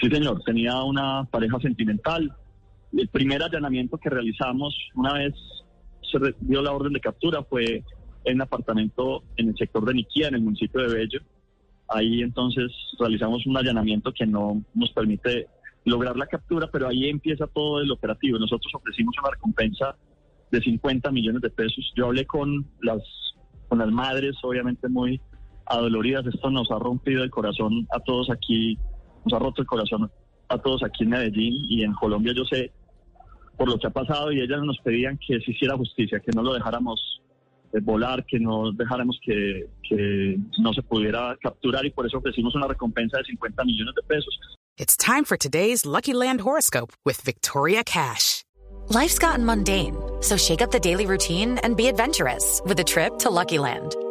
Sí, señor. Tenía una pareja sentimental. El primer allanamiento que realizamos una vez se dio la orden de captura fue en un apartamento en el sector de Niquía, en el municipio de Bello. Ahí entonces realizamos un allanamiento que no nos permite lograr la captura, pero ahí empieza todo el operativo. Nosotros ofrecimos una recompensa de 50 millones de pesos. Yo hablé con las, con las madres, obviamente muy adoloridas. Esto nos ha rompido el corazón a todos aquí, nos ha roto el corazón a todos aquí en Medellín y en Colombia. Yo sé por lo que ha pasado y ellas nos pedían que se hiciera justicia, que no lo dejáramos eh, volar, que no dejáramos que, que no se pudiera capturar y por eso ofrecimos una recompensa de 50 millones de pesos. It's time for today's Lucky Land horoscope with Victoria Cash. Life's gotten mundane, so shake up the daily routine and be adventurous with a trip to Lucky Land.